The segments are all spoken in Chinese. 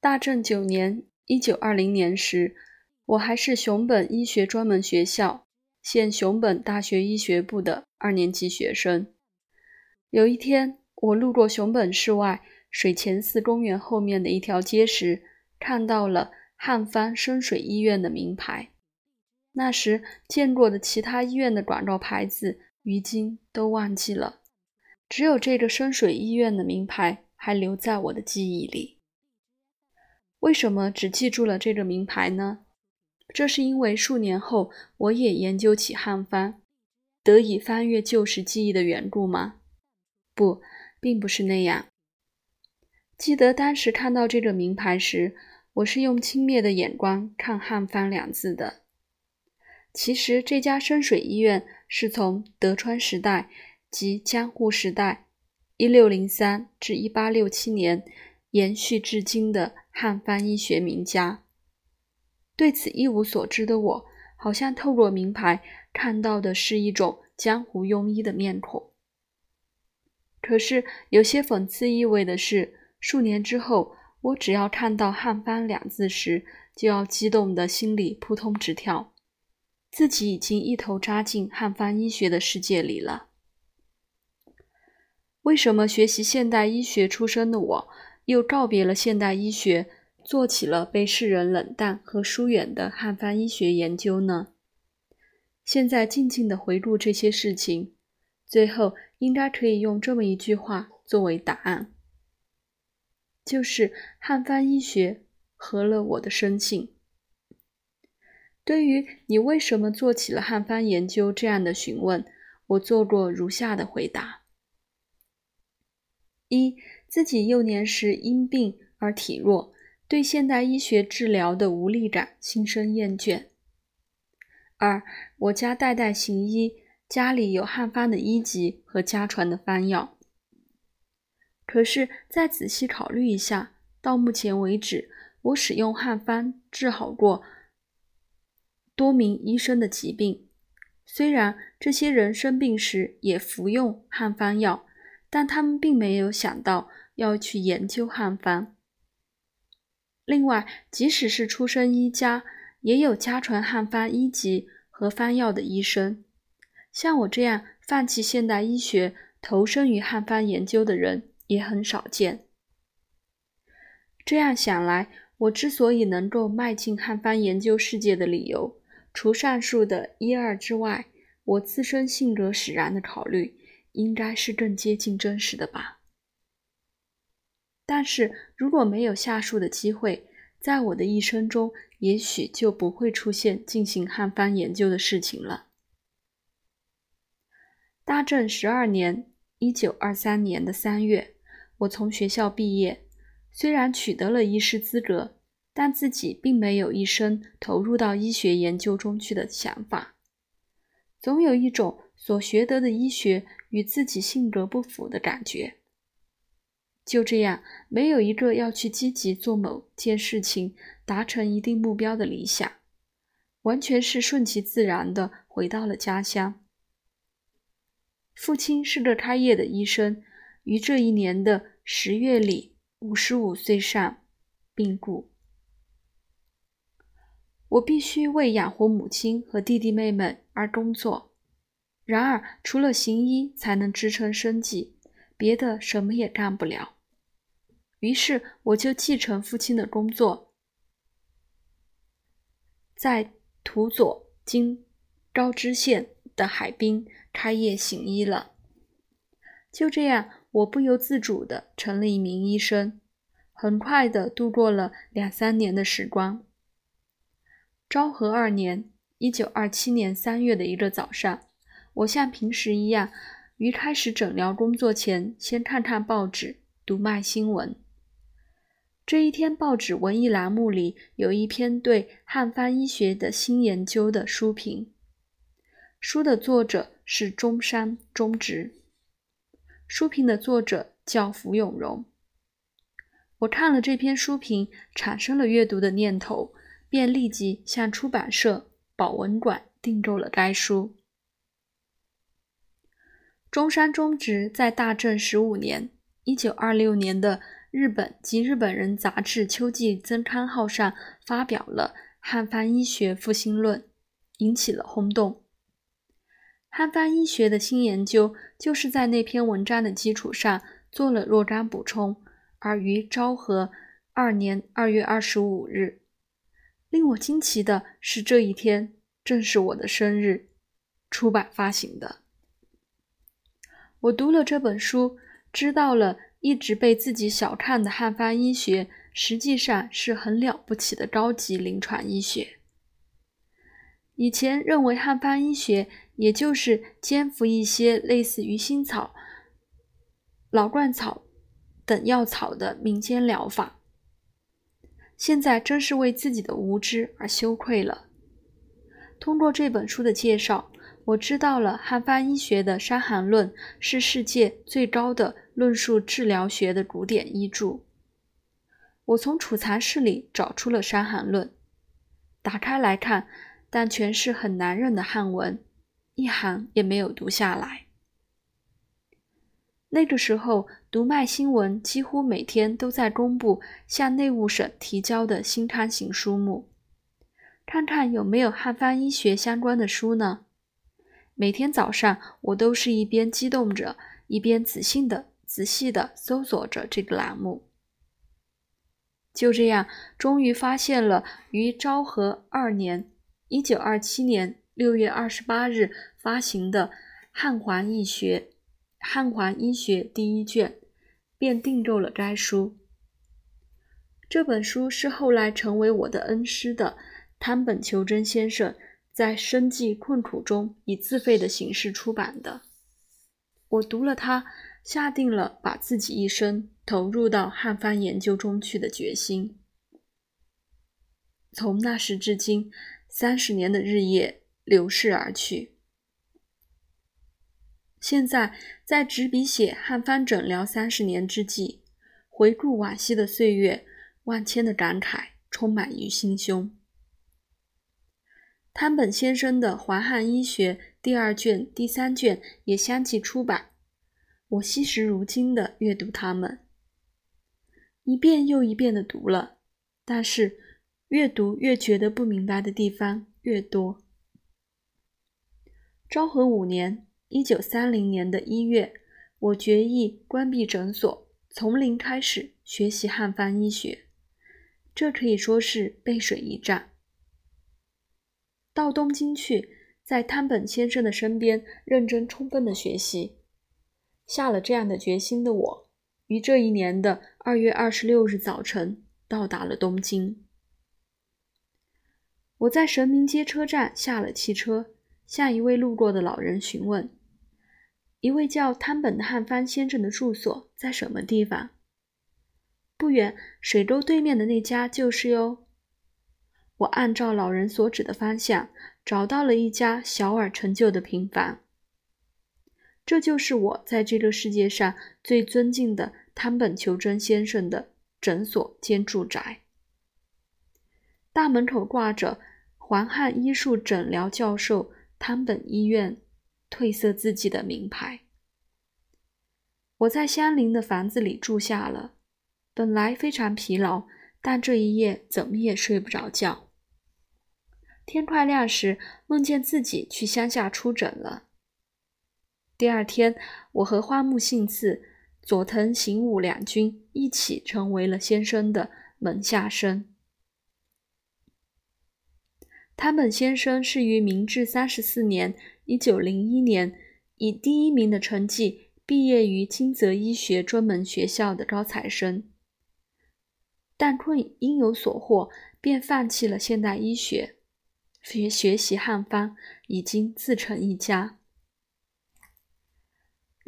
大正九年（一九二零年）时，我还是熊本医学专门学校（现熊本大学医学部）的二年级学生。有一天，我路过熊本市外水前寺公园后面的一条街时，看到了汉方深水医院的名牌。那时见过的其他医院的广告牌子，如今都忘记了，只有这个深水医院的名牌还留在我的记忆里。为什么只记住了这个名牌呢？这是因为数年后我也研究起汉方，得以翻阅旧时记忆的缘故吗？不，并不是那样。记得当时看到这个名牌时，我是用轻蔑的眼光看“汉方”两字的。其实这家深水医院是从德川时代及江户时代（一六零三至一八六七年）延续至今的汉方医学名家。对此一无所知的我，好像透过名牌看到的是一种江湖庸医的面孔。可是有些讽刺意味的是，数年之后，我只要看到“汉方”两字时，就要激动的心里扑通直跳，自己已经一头扎进汉方医学的世界里了。为什么学习现代医学出身的我，又告别了现代医学，做起了被世人冷淡和疏远的汉方医学研究呢？现在静静的回顾这些事情。最后，应该可以用这么一句话作为答案，就是汉方医学合了我的生性。对于你为什么做起了汉方研究这样的询问，我做过如下的回答：一、自己幼年时因病而体弱，对现代医学治疗的无力感心生厌倦；二、我家代代行医。家里有汉方的医籍和家传的方药，可是再仔细考虑一下，到目前为止，我使用汉方治好过多名医生的疾病。虽然这些人生病时也服用汉方药，但他们并没有想到要去研究汉方。另外，即使是出身医家，也有家传汉方医籍和方药的医生。像我这样放弃现代医学、投身于汉方研究的人也很少见。这样想来，我之所以能够迈进汉方研究世界的理由，除上述的一二之外，我自身性格使然的考虑，应该是更接近真实的吧。但是如果没有下述的机会，在我的一生中，也许就不会出现进行汉方研究的事情了。大正十二年（一九二三年的三月），我从学校毕业，虽然取得了医师资格，但自己并没有一生投入到医学研究中去的想法，总有一种所学得的医学与自己性格不符的感觉。就这样，没有一个要去积极做某件事情、达成一定目标的理想，完全是顺其自然的回到了家乡。父亲是个开业的医生，于这一年的十月里，五十五岁上病故。我必须为养活母亲和弟弟妹妹而工作，然而除了行医才能支撑生计，别的什么也干不了。于是我就继承父亲的工作，在土佐今高知县的海滨。开业行医了，就这样，我不由自主的成了一名医生，很快的度过了两三年的时光。昭和二年（一九二七年三月）的一个早上，我像平时一样，于开始诊疗工作前，先看看报纸，读卖新闻。这一天，报纸文艺栏目里有一篇对汉方医学的新研究的书评，书的作者。是中山中直。书评的作者叫福永荣。我看了这篇书评，产生了阅读的念头，便立即向出版社保文馆订购了该书。中山中直在大正十五年（一九二六年）的日本及日本人杂志秋季增刊号上发表了《汉方医学复兴论》，引起了轰动。汉方医学的新研究就是在那篇文章的基础上做了若干补充，而于昭和二年二月二十五日，令我惊奇的是，这一天正是我的生日，出版发行的。我读了这本书，知道了一直被自己小看的汉方医学，实际上是很了不起的高级临床医学。以前认为汉方医学也就是兼服一些类似于新草、老鹳草等药草的民间疗法，现在真是为自己的无知而羞愧了。通过这本书的介绍。我知道了，汉方医学的《伤寒论》是世界最高的论述治疗学的古典医著。我从储藏室里找出了《伤寒论》，打开来看，但全是很难认的汉文，一行也没有读下来。那个时候，读卖新闻几乎每天都在公布向内务省提交的新刊行书目，看看有没有汉方医学相关的书呢？每天早上，我都是一边激动着，一边仔细的、仔细的搜索着这个栏目。就这样，终于发现了于昭和二年（一九二七年六月二十八日）发行的《汉华医学》《汉华医学》第一卷，便订购了该书。这本书是后来成为我的恩师的汤本求真先生。在生计困苦中以自费的形式出版的，我读了它，下定了把自己一生投入到汉方研究中去的决心。从那时至今，三十年的日夜流逝而去。现在在执笔写汉方诊疗三十年之际，回顾往昔的岁月，万千的感慨充满于心胸。汤本先生的《华汉医学》第二卷、第三卷也相继出版，我惜时如金的阅读它们，一遍又一遍的读了，但是越读越觉得不明白的地方越多。昭和五年（一九三零年的一月），我决意关闭诊所，从零开始学习汉方医学，这可以说是背水一战。到东京去，在汤本先生的身边认真充分的学习。下了这样的决心的我，于这一年的二月二十六日早晨到达了东京。我在神明街车站下了汽车，向一位路过的老人询问：“一位叫汤本汉方先生的住所在什么地方？”“不远，水沟对面的那家就是哟。”我按照老人所指的方向找到了一家小而陈旧的平房，这就是我在这个世界上最尊敬的汤本求真先生的诊所兼住宅。大门口挂着“环汉医术诊疗教授汤本医院褪色字迹”的名牌。我在相邻的房子里住下了，本来非常疲劳，但这一夜怎么也睡不着觉。天快亮时，梦见自己去乡下出诊了。第二天，我和花木信次、佐藤行武两军一起成为了先生的门下生。他本先生是于明治三十四年（一九零一年）以第一名的成绩毕业于金泽医学专门学校的高材生，但困因有所获，便放弃了现代医学。学学习汉方，已经自成一家。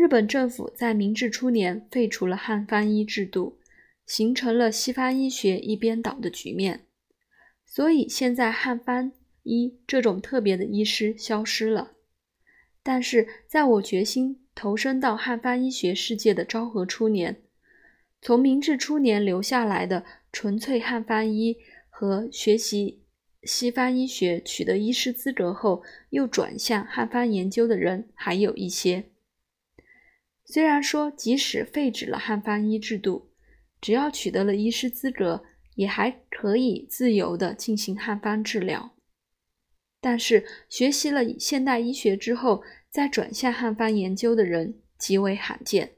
日本政府在明治初年废除了汉方医制度，形成了西方医学一边倒的局面。所以现在汉方医这种特别的医师消失了。但是在我决心投身到汉方医学世界的昭和初年，从明治初年留下来的纯粹汉方医和学习。西方医学取得医师资格后，又转向汉方研究的人还有一些。虽然说即使废止了汉方医制度，只要取得了医师资格，也还可以自由地进行汉方治疗。但是，学习了现代医学之后，再转向汉方研究的人极为罕见，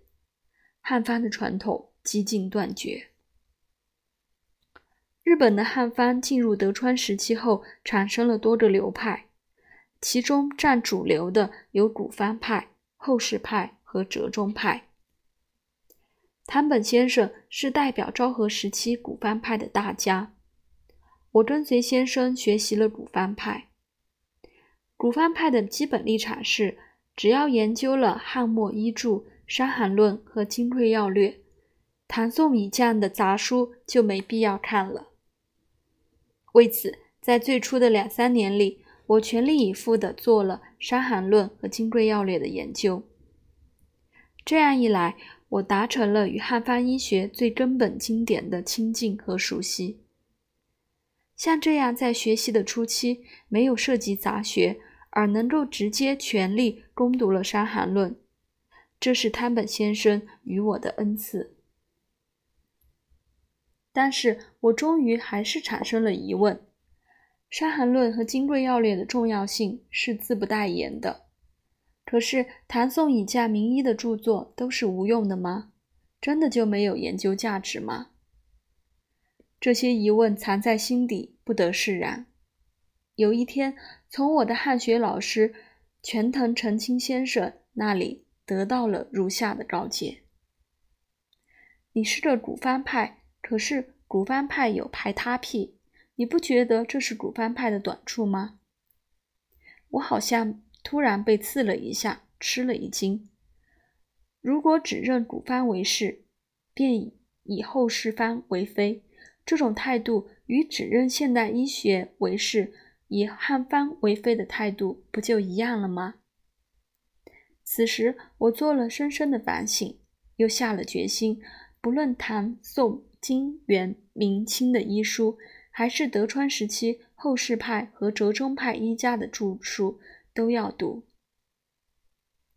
汉方的传统几近断绝。日本的汉方进入德川时期后，产生了多个流派，其中占主流的有古方派、后世派和折中派。汤本先生是代表昭和时期古方派的大家，我跟随先生学习了古方派。古方派的基本立场是，只要研究了汉末医著《伤寒论》和《金匮要略》，唐宋以降的杂书就没必要看了。为此，在最初的两三年里，我全力以赴地做了《伤寒论》和《金匮要略》的研究。这样一来，我达成了与汉方医学最根本经典的亲近和熟悉。像这样在学习的初期没有涉及杂学，而能够直接全力攻读了《伤寒论》，这是汤本先生与我的恩赐。但是我终于还是产生了疑问：《伤寒论》和《金匮要略》的重要性是自不待言的。可是唐宋以降名医的著作都是无用的吗？真的就没有研究价值吗？这些疑问藏在心底，不得释然。有一天，从我的汉学老师全藤澄清先生那里得到了如下的告诫：“你是个古方派。”可是古方派有排他癖，你不觉得这是古方派的短处吗？我好像突然被刺了一下，吃了一惊。如果只认古方为是，便以后世方为非，这种态度与只认现代医学为是，以汉方为非的态度，不就一样了吗？此时我做了深深的反省，又下了决心，不论唐宋。金元明清的医书，还是德川时期后世派和折中派医家的著述，都要读。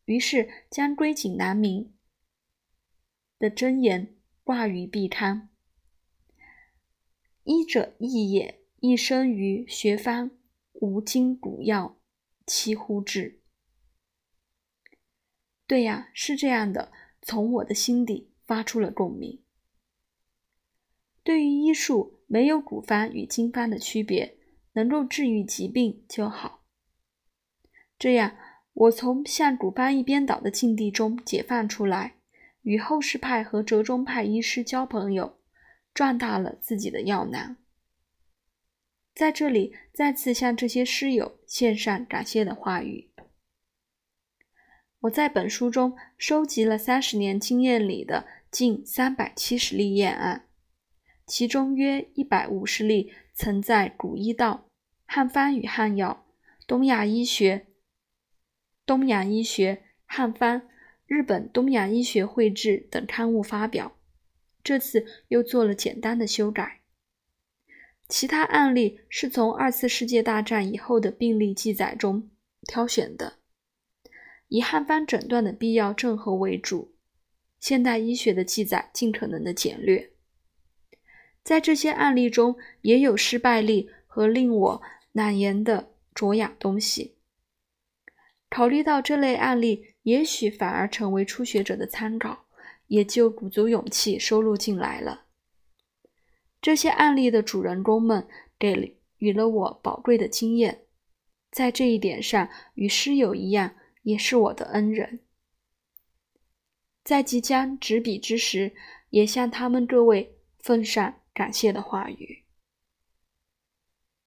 于是将归景南明的箴言挂于壁龛：“医者义也，一生于学方，无经古药，其乎至？”对呀，是这样的，从我的心底发出了共鸣。对于医术，没有古方与今方的区别，能够治愈疾病就好。这样，我从向古方一边倒的境地中解放出来，与后世派和折中派医师交朋友，壮大了自己的药囊。在这里，再次向这些师友献上感谢的话语。我在本书中收集了三十年经验里的近三百七十例验案。其中约一百五十例曾在《古医道》《汉方与汉药》《东亚医学》《东洋医学》《汉方》《日本东洋医学绘志》等刊物发表。这次又做了简单的修改。其他案例是从二次世界大战以后的病例记载中挑选的，以汉方诊断的必要症候为主，现代医学的记载尽可能的简略。在这些案例中，也有失败例和令我难言的卓雅东西。考虑到这类案例也许反而成为初学者的参考，也就鼓足勇气收录进来了。这些案例的主人公们给予了我宝贵的经验，在这一点上与师友一样，也是我的恩人。在即将执笔之时，也向他们各位奉上。感谢的话语。